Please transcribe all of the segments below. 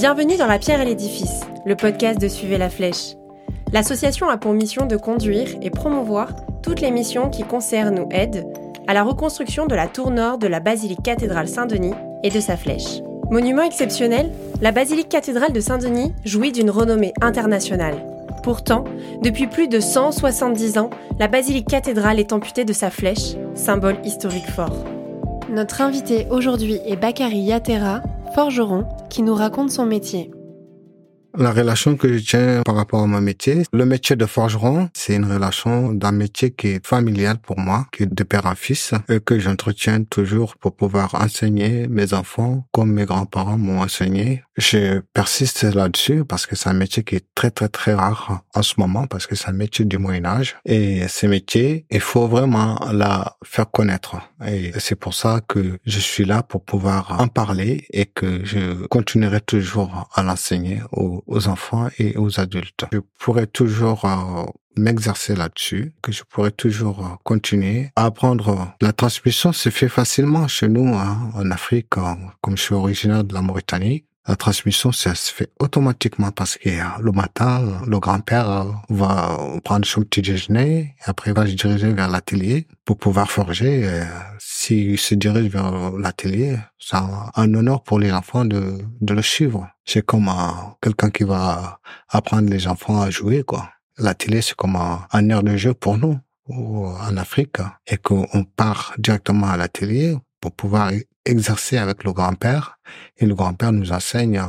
Bienvenue dans La Pierre et l'Édifice, le podcast de Suivez la Flèche. L'association a pour mission de conduire et promouvoir toutes les missions qui concernent ou aident à la reconstruction de la tour nord de la basilique cathédrale Saint-Denis et de sa flèche. Monument exceptionnel, la basilique cathédrale de Saint-Denis jouit d'une renommée internationale. Pourtant, depuis plus de 170 ans, la basilique cathédrale est amputée de sa flèche, symbole historique fort. Notre invité aujourd'hui est Bakary Yatera, forgeron, qui nous raconte son métier. La relation que je tiens par rapport à mon métier, le métier de forgeron, c'est une relation d'un métier qui est familial pour moi, qui est de père en fils, et que j'entretiens toujours pour pouvoir enseigner mes enfants comme mes grands-parents m'ont enseigné. Je persiste là-dessus parce que c'est un métier qui est très très très rare en ce moment parce que c'est un métier du Moyen Âge. Et ce métier, il faut vraiment la faire connaître. Et c'est pour ça que je suis là pour pouvoir en parler et que je continuerai toujours à l'enseigner aux aux, enfants et aux adultes. Je pourrais toujours euh, m'exercer là-dessus, que je pourrais toujours euh, continuer à apprendre. La transmission se fait facilement chez nous hein, en Afrique, comme je suis originaire de la Mauritanie. La transmission, ça se fait automatiquement parce que le matin, le grand-père va prendre son petit déjeuner, après il va se diriger vers l'atelier pour pouvoir forger. S'il se dirige vers l'atelier, c'est un honneur pour les enfants de, de le suivre. C'est comme quelqu'un qui va apprendre les enfants à jouer, quoi. L'atelier, c'est comme un, un air de jeu pour nous en Afrique et qu'on part directement à l'atelier pour pouvoir exercer avec le grand-père et le grand-père nous enseigne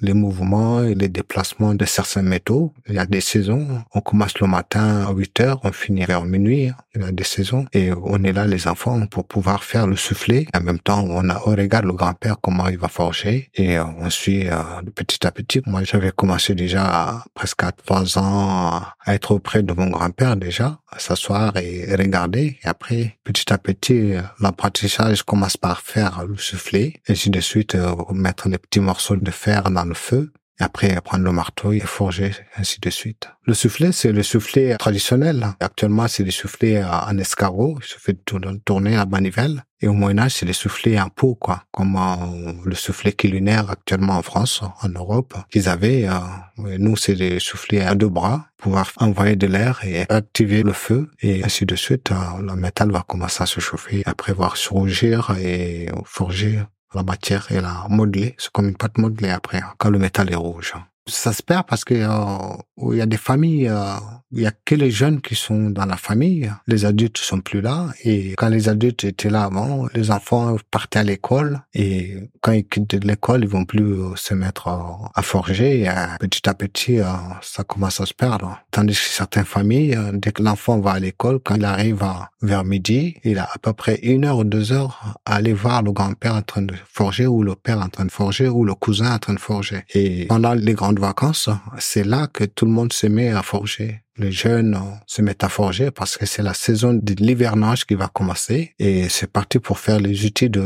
les mouvements et les déplacements de certains métaux. Il y a des saisons. On commence le matin à 8 heures, on finit vers minuit. Il y a des saisons. Et on est là, les enfants, pour pouvoir faire le soufflet. En même temps, on, a, on regarde le grand-père comment il va forger. Et on suit euh, petit à petit. Moi, j'avais commencé déjà à, presque à 3 ans à être auprès de mon grand-père déjà, à s'asseoir et regarder. Et après, petit à petit, l'apprentissage commence par faire le soufflet. Et ainsi de suite, euh, mettre les petits morceaux de fer dans le feu, après prendre le marteau et forger, ainsi de suite. Le soufflet, c'est le soufflet traditionnel. Actuellement, c'est le soufflet en escargot, il se fait tourner à manivelle. Et au Moyen-Âge, c'est le soufflet en pot, quoi, comme euh, le soufflet culinaire actuellement en France, en Europe, qu'ils avaient. Euh, nous, c'est des soufflets à deux bras, pouvoir envoyer de l'air et activer le feu, et ainsi de suite. Euh, le métal va commencer à se chauffer, après voir se rougir et forger la matière et la modeler. C'est comme une pâte modelée après, hein, quand le métal est rouge. Ça se perd parce que euh, il y a des familles, euh, il y a que les jeunes qui sont dans la famille. Les adultes sont plus là. Et quand les adultes étaient là avant, les enfants partaient à l'école. Et quand ils quittent l'école, ils vont plus euh, se mettre à forger. Et, petit à petit, ça commence à se perdre. Tandis que certaines familles, dès que l'enfant va à l'école, quand il arrive vers midi, il a à peu près une heure ou deux heures à aller voir le grand-père en train de forger ou le père en train de forger ou le cousin en train de forger. Et pendant les vacances, c'est là que tout le monde se met à forger les jeunes se mettent à forger parce que c'est la saison de l'hivernage qui va commencer et c'est parti pour faire les outils de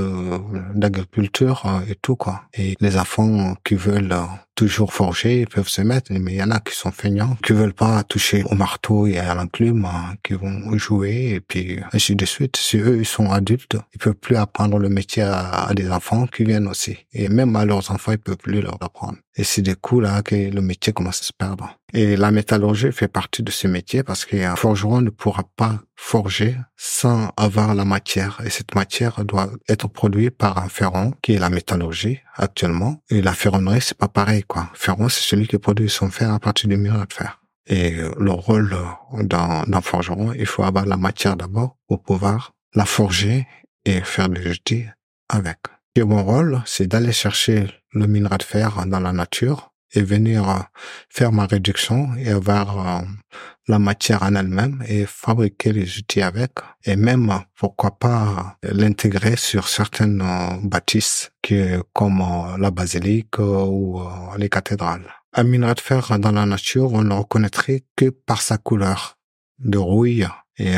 d'agriculture euh, et tout quoi. Et les enfants qui veulent euh, toujours forger, ils peuvent se mettre, mais il y en a qui sont feignants, qui veulent pas toucher au marteau et à l'enclume, qui vont jouer et puis ainsi de suite. Si eux ils sont adultes, ils peuvent plus apprendre le métier à, des enfants qui viennent aussi. Et même à leurs enfants, ils peuvent plus leur apprendre. Et c'est des coups là que le métier commence à se perdre. Et la métallurgie fait partie de ce métier parce qu'un forgeron ne pourra pas forger sans avoir la matière. Et cette matière doit être produite par un ferron, qui est la métallurgie actuellement. Et la ferronnerie, c'est pas pareil, quoi. Ferron, c'est celui qui produit son fer à partir du minerai de fer. Et le rôle d'un forgeron, il faut avoir la matière d'abord pour pouvoir la forger et faire des outils avec. Et mon rôle, c'est d'aller chercher le minerai de fer dans la nature et venir euh, faire ma réduction et avoir euh, la matière en elle-même et fabriquer les outils avec et même pourquoi pas l'intégrer sur certaines euh, bâtisses qui comme la basilique ou les cathédrales. Un minerai de fer dans la nature, on ne reconnaîtrait que par sa couleur de rouille et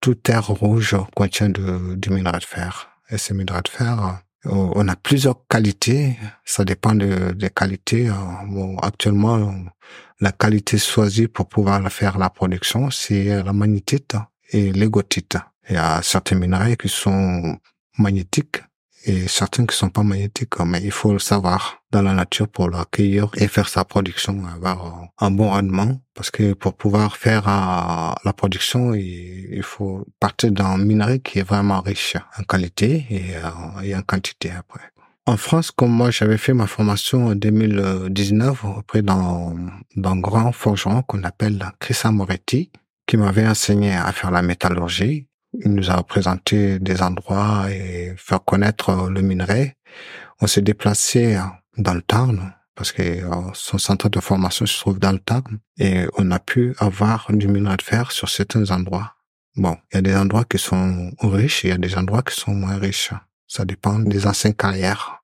tout terre rouge contient du minerai de fer. Et ce minerai de fer, on a plusieurs qualités, ça dépend des qualités. Bon, actuellement, la qualité choisie pour pouvoir faire la production, c'est la magnétite et l'égotite. Il y a certains minerais qui sont magnétiques et certains qui sont pas magnétiques, mais il faut le savoir dans la nature pour l'accueillir et faire sa production, avoir un bon rendement. Parce que pour pouvoir faire la production, il, faut partir d'un minerai qui est vraiment riche en qualité et, et en quantité après. En France, comme moi, j'avais fait ma formation en 2019 auprès d'un grand forgeron qu'on appelle Christian Moretti, qui m'avait enseigné à faire la métallurgie. Il nous a présenté des endroits et faire connaître le minerai. On s'est déplacé dans le Tarn parce que euh, son centre de formation se trouve dans le Tarn et on a pu avoir du minerai de fer sur certains endroits. Bon, il y a des endroits qui sont riches et il y a des endroits qui sont moins riches. Ça dépend des anciennes carrières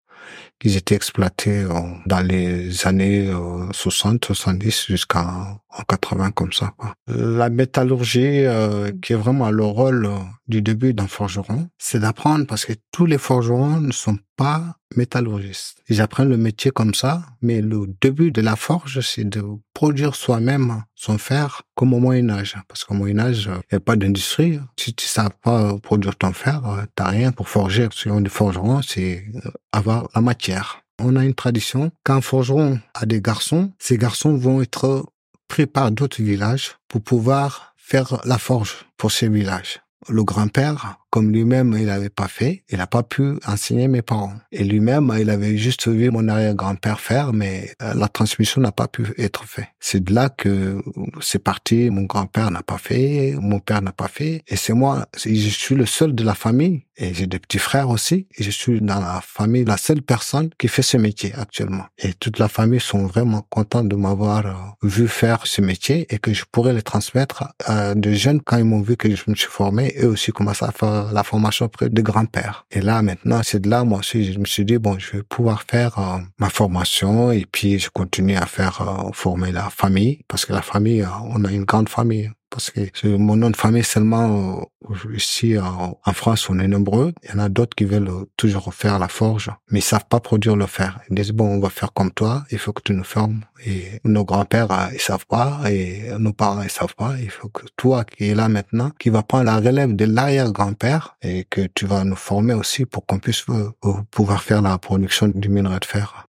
qui étaient exploitées euh, dans les années 60, euh, 70 jusqu'en 80 comme ça. Quoi. La métallurgie, euh, qui est vraiment le rôle du début d'un forgeron, c'est d'apprendre parce que tous les forgerons ne sont pas métallurgistes. Ils apprennent le métier comme ça, mais le début de la forge, c'est de produire soi-même son fer comme au Moyen Âge. Parce qu'au Moyen Âge, il n'y a pas d'industrie. Si tu ne sais pas produire ton fer, t'as rien pour forger. Si on est forgeron, c'est avoir la matière. On a une tradition. Quand forgeron a des garçons, ces garçons vont être pris par d'autres villages pour pouvoir faire la forge pour ces villages. Le grand-père comme lui-même il n'avait pas fait, il n'a pas pu enseigner mes parents. Et lui-même, il avait juste vu mon arrière-grand-père faire, mais euh, la transmission n'a pas pu être faite. C'est de là que c'est parti. Mon grand-père n'a pas fait, mon père n'a pas fait, et c'est moi. Je suis le seul de la famille, et j'ai des petits frères aussi, et je suis dans la famille la seule personne qui fait ce métier actuellement. Et toute la famille sont vraiment contents de m'avoir euh, vu faire ce métier et que je pourrais le transmettre à des jeunes quand ils m'ont vu que je me suis formé, eux aussi commencent à faire la formation auprès de grands-pères. Et là, maintenant, c'est de là, moi aussi, je me suis dit, bon, je vais pouvoir faire euh, ma formation et puis je continue à faire euh, former la famille parce que la famille, euh, on a une grande famille parce que mon nom de famille seulement euh, ici en, France on est nombreux. Il y en a d'autres qui veulent euh, toujours faire la forge, mais ils savent pas produire le fer. Ils disent bon on va faire comme toi, il faut que tu nous formes. Et nos grands-pères euh, ils savent pas et nos parents ils savent pas. Il faut que toi qui es là maintenant, qui va prendre la relève de l'arrière-grand-père et que tu vas nous former aussi pour qu'on puisse pouvoir faire la production du minerai de fer.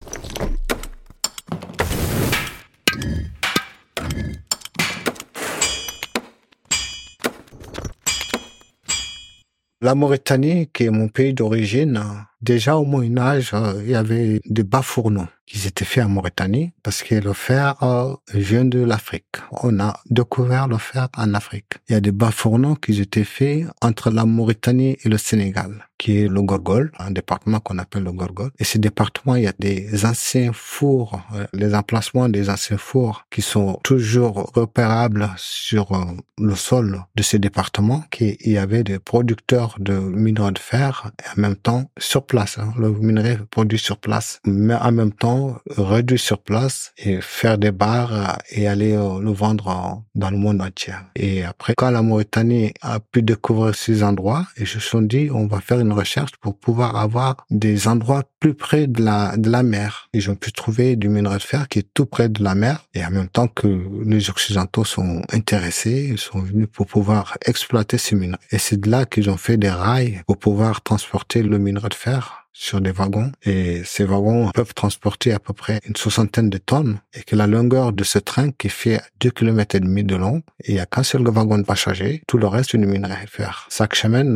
La Mauritanie, qui est mon pays d'origine, déjà au Moyen Âge, euh, il y avait des bas fourneaux qui étaient faits en Mauritanie parce que le fer euh, vient de l'Afrique. On a découvert le fer en Afrique. Il y a des bas fourneaux qui étaient faits entre la Mauritanie et le Sénégal, qui est le Gorgol, un département qu'on appelle le Gorgol. Et ce département, il y a des anciens fours, euh, les emplacements des anciens fours qui sont toujours repérables sur le sol de ces départements, qu'il y avait des producteurs de minerais de fer et en même temps sur hein, le minerai produit sur place, mais en même temps réduire sur place et faire des bars et aller euh, le vendre dans le monde entier. Et après, quand la Mauritanie a pu découvrir ces endroits, et me suis dit, on va faire une recherche pour pouvoir avoir des endroits plus près de la, de la mer. Et ont pu trouver du minerai de fer qui est tout près de la mer. Et en même temps que les Occidentaux sont intéressés, ils sont venus pour pouvoir exploiter ces minerais. Et c'est de là qu'ils ont fait des rails pour pouvoir transporter le minerai de fer sur des wagons et ces wagons peuvent transporter à peu près une soixantaine de tonnes et que la longueur de ce train qui fait deux kilomètres et demi de long il y a qu'un seul wagon de passager, tout le reste une minerai de fer. Chaque semaine,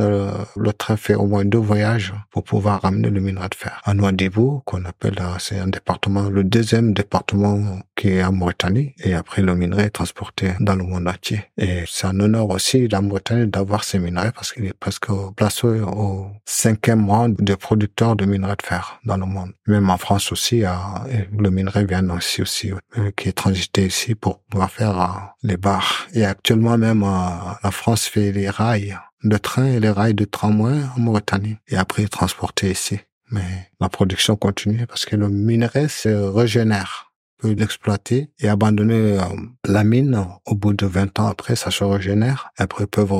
le, train fait au moins deux voyages pour pouvoir ramener le minerai de fer. À Nouadhibou, qu'on appelle, euh, c'est un département, le deuxième département qui est en Mauritanie et après le minerai est transporté dans le monde entier. Et c'est un honneur aussi la Mauritanie d'avoir ces minerais parce qu'il est presque placé au cinquième rang de producteurs de minerais de fer dans le monde. Même en France aussi, euh, le minerai vient aussi, aussi euh, qui est transité ici pour pouvoir faire euh, les bars. Et actuellement même, la France fait les rails de train et les rails de tramway en Mauritanie et après transporté ici. Mais la production continue parce que le minerai se régénère peut l'exploiter et abandonner euh, la mine. Au bout de 20 ans après, ça se régénère. Après, ils peuvent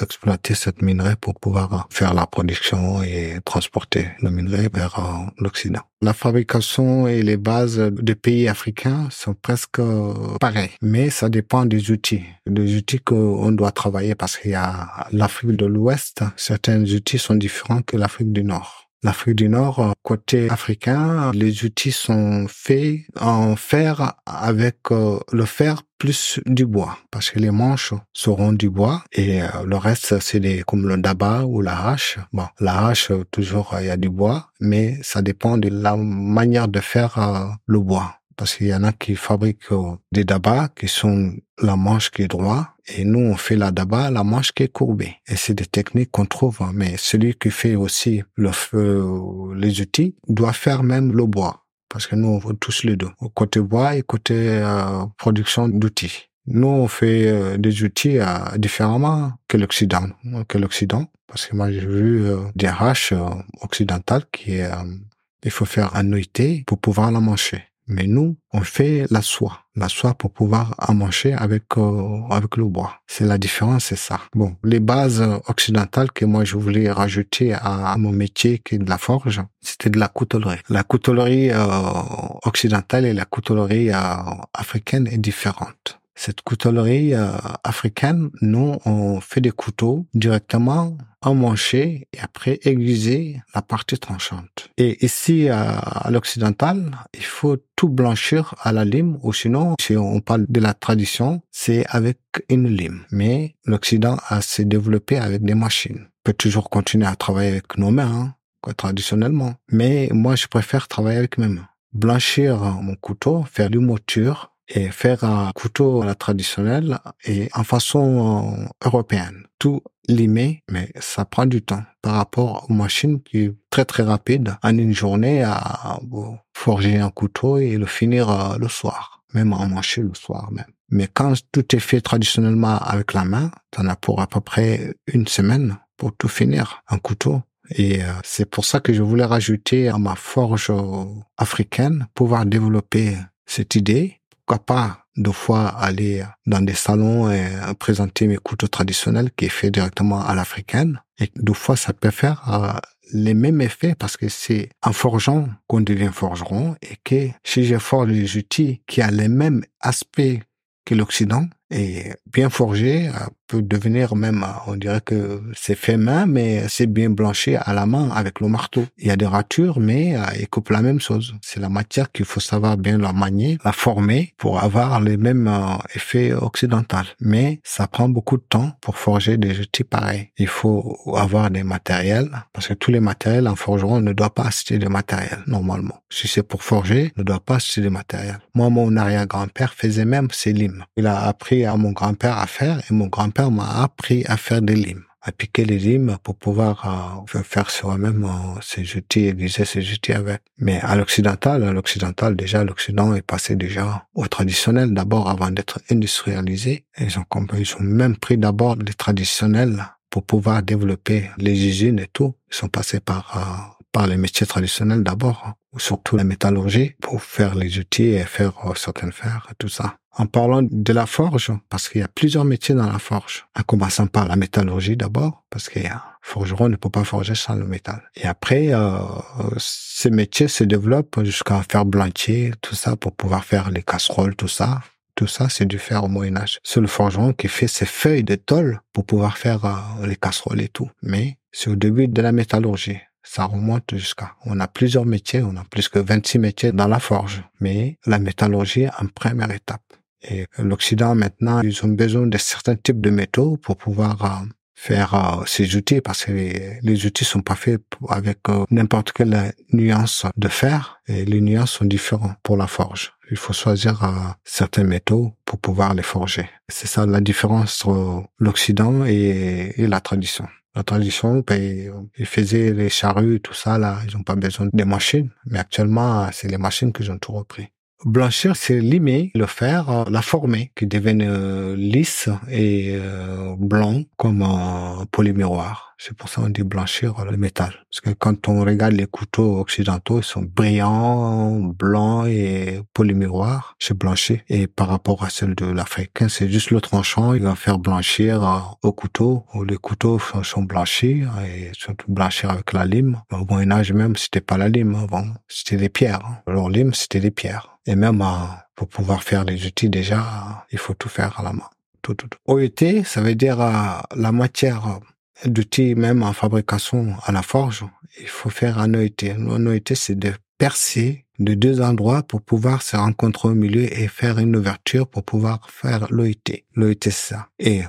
exploiter cette minerai pour pouvoir faire la production et transporter le minerai vers euh, l'Occident. La fabrication et les bases des pays africains sont presque euh, pareilles, mais ça dépend des outils. Des outils qu'on doit travailler parce qu'il y a l'Afrique de l'Ouest, certains outils sont différents que l'Afrique du Nord. L'Afrique du Nord, côté africain, les outils sont faits en fer avec le fer plus du bois parce que les manches seront du bois et le reste c'est des comme le daba ou la hache. Bon, la hache toujours il y a du bois mais ça dépend de la manière de faire le bois parce qu'il y en a qui fabriquent euh, des dabas qui sont la manche qui est droite et nous on fait la daba la manche qui est courbée. Et c'est des techniques qu'on trouve hein. mais celui qui fait aussi le feu, les outils doit faire même le bois. Parce que nous on veut tous les deux. Côté bois et côté euh, production d'outils. Nous on fait euh, des outils différemment que l'Occident. Que l'Occident. Parce que moi j'ai vu des haches occidentales qui il faut faire un OIT pour pouvoir la mancher mais nous, on fait la soie, la soie pour pouvoir emmancher avec euh, avec le bois. C'est la différence, c'est ça. Bon, les bases occidentales que moi je voulais rajouter à, mon métier qui est de la forge, c'était de la coutellerie. La coutellerie euh, occidentale et la coutellerie euh, africaine est différente. Cette coutellerie africaine, nous, on fait des couteaux directement emmancher et après aiguiser la partie tranchante. Et ici, à, l'occidental, il faut tout blanchir à la lime ou sinon, si on parle de la tradition, c'est avec une lime. Mais l'Occident a se développé avec des machines. On peut toujours continuer à travailler avec nos mains, hein, traditionnellement. Mais moi, je préfère travailler avec mes mains. Blanchir mon couteau, faire l'humoture, et faire un couteau à la traditionnelle et en façon euh, européenne. Tout limé, mais ça prend du temps par rapport aux machines qui est très très rapide en une journée à forger un couteau et le finir euh, le soir, même en mancher le soir même. Mais quand tout est fait traditionnellement avec la main, t'en as pour à peu près une semaine pour tout finir, un couteau. Et euh, c'est pour ça que je voulais rajouter à ma forge africaine, pouvoir développer cette idée pourquoi pas deux fois aller dans des salons et présenter mes couteaux traditionnels qui est fait directement à l'africaine. Et deux fois, ça peut faire euh, les mêmes effets parce que c'est en forgeant qu'on devient forgeron et que si je forge des outils qui ont les mêmes aspects que l'Occident, et bien forgé euh, peut devenir même, euh, on dirait que c'est fait main, mais c'est bien blanchi à la main avec le marteau. Il y a des ratures, mais euh, il coupe la même chose. C'est la matière qu'il faut savoir bien la manier, la former pour avoir les mêmes effets occidentaux. Mais ça prend beaucoup de temps pour forger des outils pareils. Il faut avoir des matériels, parce que tous les matériels en forgeron ne doivent pas acheter de matériel, normalement. Si c'est pour forger, ne doit pas acheter de matériel. Moi, mon arrière-grand-père faisait même ses limes. Il a appris à mon grand-père à faire et mon grand-père m'a appris à faire des limes, à piquer les limes pour pouvoir euh, faire soi-même euh, ses outils, aiguiser ses outils avec. Mais à l'occidental, à l'occidental déjà, l'Occident est passé déjà au traditionnel d'abord avant d'être industrialisé. Ils ont, ils ont même pris d'abord les traditionnels pour pouvoir développer les usines et tout. Ils sont passés par euh, par les métiers traditionnels d'abord, ou surtout la métallurgie, pour faire les outils et faire euh, certaines fers et tout ça. En parlant de la forge, parce qu'il y a plusieurs métiers dans la forge, en commençant par la métallurgie d'abord, parce qu'un forgeron ne peut pas forger sans le métal. Et après, euh, ces métiers se développent jusqu'à faire blanchier, tout ça, pour pouvoir faire les casseroles, tout ça. Tout ça, c'est du fer au Moyen Âge. C'est le forgeron qui fait ses feuilles de tôle pour pouvoir faire euh, les casseroles et tout. Mais c'est au début de la métallurgie ça remonte jusqu'à. On a plusieurs métiers, on a plus que 26 métiers dans la forge, mais la métallurgie en première étape. Et l'Occident maintenant, ils ont besoin de certains types de métaux pour pouvoir euh, faire euh, ces outils parce que les, outils sont pas faits avec euh, n'importe quelle nuance de fer et les nuances sont différentes pour la forge. Il faut choisir certains métaux pour pouvoir les forger. C'est ça la différence entre l'Occident et la tradition. La tradition, ben, ils faisaient les charrues, tout ça, là. Ils n'ont pas besoin des machines. Mais actuellement, c'est les machines qui ont tout repris. Blanchir, c'est limer le fer, euh, la former, qui devienne euh, lisse et euh, blanc comme un polymiroir. C'est pour ça qu'on dit blanchir le métal. Parce que quand on regarde les couteaux occidentaux, ils sont brillants, blancs et polymiroirs. C'est blanchi. Et par rapport à celle de l'africain, c'est juste le tranchant. Il va faire blanchir au couteau. Les couteaux sont blanchis et sont blanchir avec la lime. Au Moyen Âge même, c'était pas la lime avant. C'était des pierres. Alors lime, c'était des pierres. Et même euh, pour pouvoir faire les outils déjà, il faut tout faire à la main. Tout, tout, tout. OET, ça veut dire euh, la matière d'outils même en fabrication à la forge, il faut faire un OIT. Un OIT, c'est de percer de deux endroits pour pouvoir se rencontrer au milieu et faire une ouverture pour pouvoir faire l'OIT. L'OIT, c'est ça. Et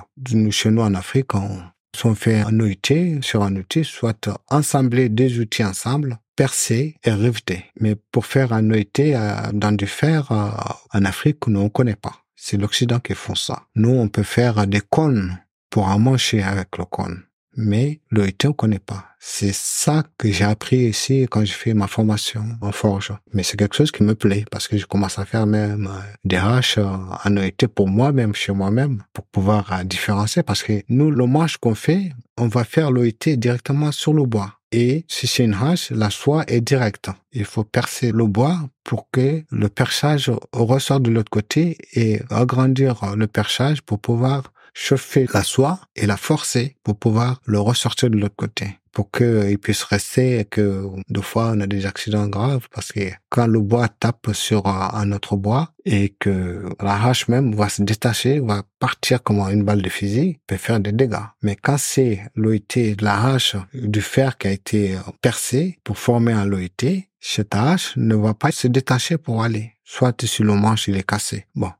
chez nous en Afrique, on, on fait un OIT sur un outil, soit ensembler deux outils ensemble, percer et riveter. Mais pour faire un OIT euh, dans du fer, euh, en Afrique, nous, on connaît pas. C'est l'Occident qui font ça. Nous, on peut faire des cônes pour emmancher avec le cône mais le on connaît pas. C'est ça que j'ai appris ici quand j'ai fait ma formation en forge. Mais c'est quelque chose qui me plaît parce que je commence à faire même euh, des haches euh, en OIT pour moi-même, chez moi-même, pour pouvoir euh, différencier parce que nous, le manche qu'on fait, on va faire l'OIT directement sur le bois. Et si c'est une hache, la soie est directe. Il faut percer le bois pour que le perchage ressorte de l'autre côté et agrandir le perchage pour pouvoir chauffer la soie et la forcer pour pouvoir le ressortir de l'autre côté pour qu'il puisse rester et que deux fois on a des accidents graves parce que quand le bois tape sur un autre bois et que la hache même va se détacher, va partir comme une balle de fusil, peut faire des dégâts. Mais quand c'est l'OIT de la hache du fer qui a été percé pour former un l'OIT, cette hache ne va pas se détacher pour aller. Soit si le manche il est cassé. Bon,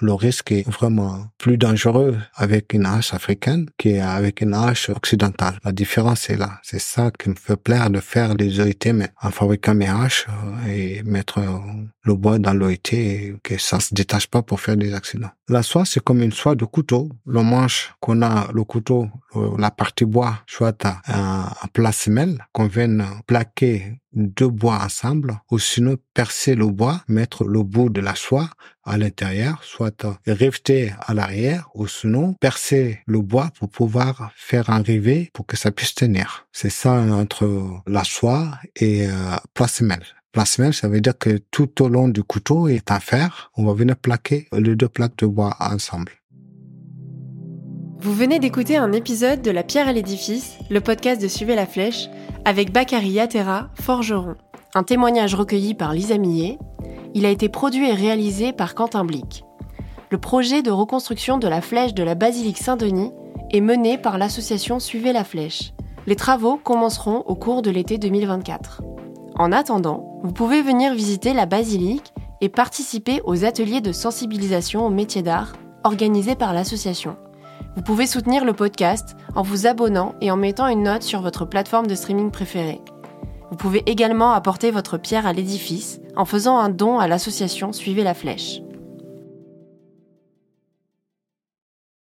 le risque est vraiment plus dangereux avec une hache africaine qu'avec une hache occidentale. La différence est là. C'est ça qui me fait plaire de faire des OIT, mais en fabriquant mes haches euh, et mettre euh, le bois dans l'OIT et que ça se détache pas pour faire des accidents. La soie, c'est comme une soie de couteau. Le manche qu'on a, le couteau, la partie bois, soit un, un plat qu'on vient plaquer deux bois ensemble, ou sinon percer le bois, mettre le bout de la soie à l'intérieur, soit riveter à l'arrière, ou sinon percer le bois pour pouvoir faire un rivet pour que ça puisse tenir. C'est ça entre la soie et euh, semelle, ça veut dire que tout au long du couteau est un fer. On va venir plaquer les deux plaques de bois ensemble. Vous venez d'écouter un épisode de La pierre à l'édifice, le podcast de Suivez la flèche, avec Bakary Yatera, forgeron. Un témoignage recueilli par Lisa Millet. Il a été produit et réalisé par Quentin Blic. Le projet de reconstruction de la flèche de la basilique Saint-Denis est mené par l'association Suivez la flèche. Les travaux commenceront au cours de l'été 2024. En attendant, vous pouvez venir visiter la basilique et participer aux ateliers de sensibilisation aux métiers d'art organisés par l'association. Vous pouvez soutenir le podcast en vous abonnant et en mettant une note sur votre plateforme de streaming préférée. Vous pouvez également apporter votre pierre à l'édifice en faisant un don à l'association Suivez la Flèche.